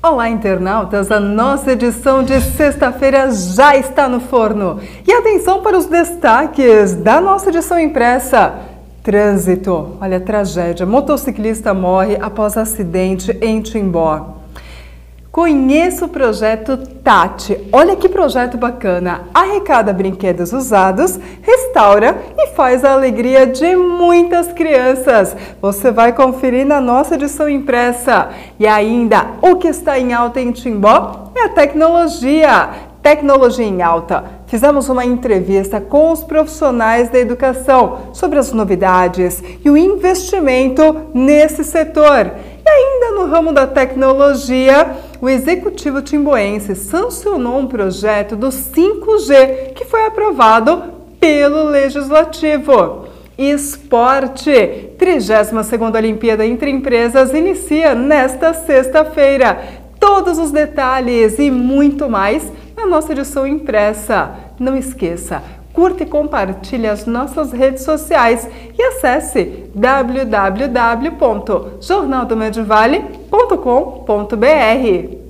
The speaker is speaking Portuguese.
Olá, internautas! A nossa edição de sexta-feira já está no forno. E atenção para os destaques da nossa edição impressa. Trânsito. Olha, tragédia. Motociclista morre após acidente em Timbó. Conheça o projeto Tati. Olha que projeto bacana. Arrecada brinquedos usados, restaura faz a alegria de muitas crianças. Você vai conferir na nossa edição impressa. E ainda, o que está em alta em Timbó é a tecnologia. Tecnologia em alta. Fizemos uma entrevista com os profissionais da educação sobre as novidades e o investimento nesse setor. E ainda no ramo da tecnologia, o executivo timboense sancionou um projeto do 5G que foi aprovado pelo legislativo. Esporte. 32ª Olimpíada Entre Empresas inicia nesta sexta-feira. Todos os detalhes e muito mais na nossa edição impressa. Não esqueça, curta e compartilhe as nossas redes sociais e acesse www.jornaldomedivale.com.br.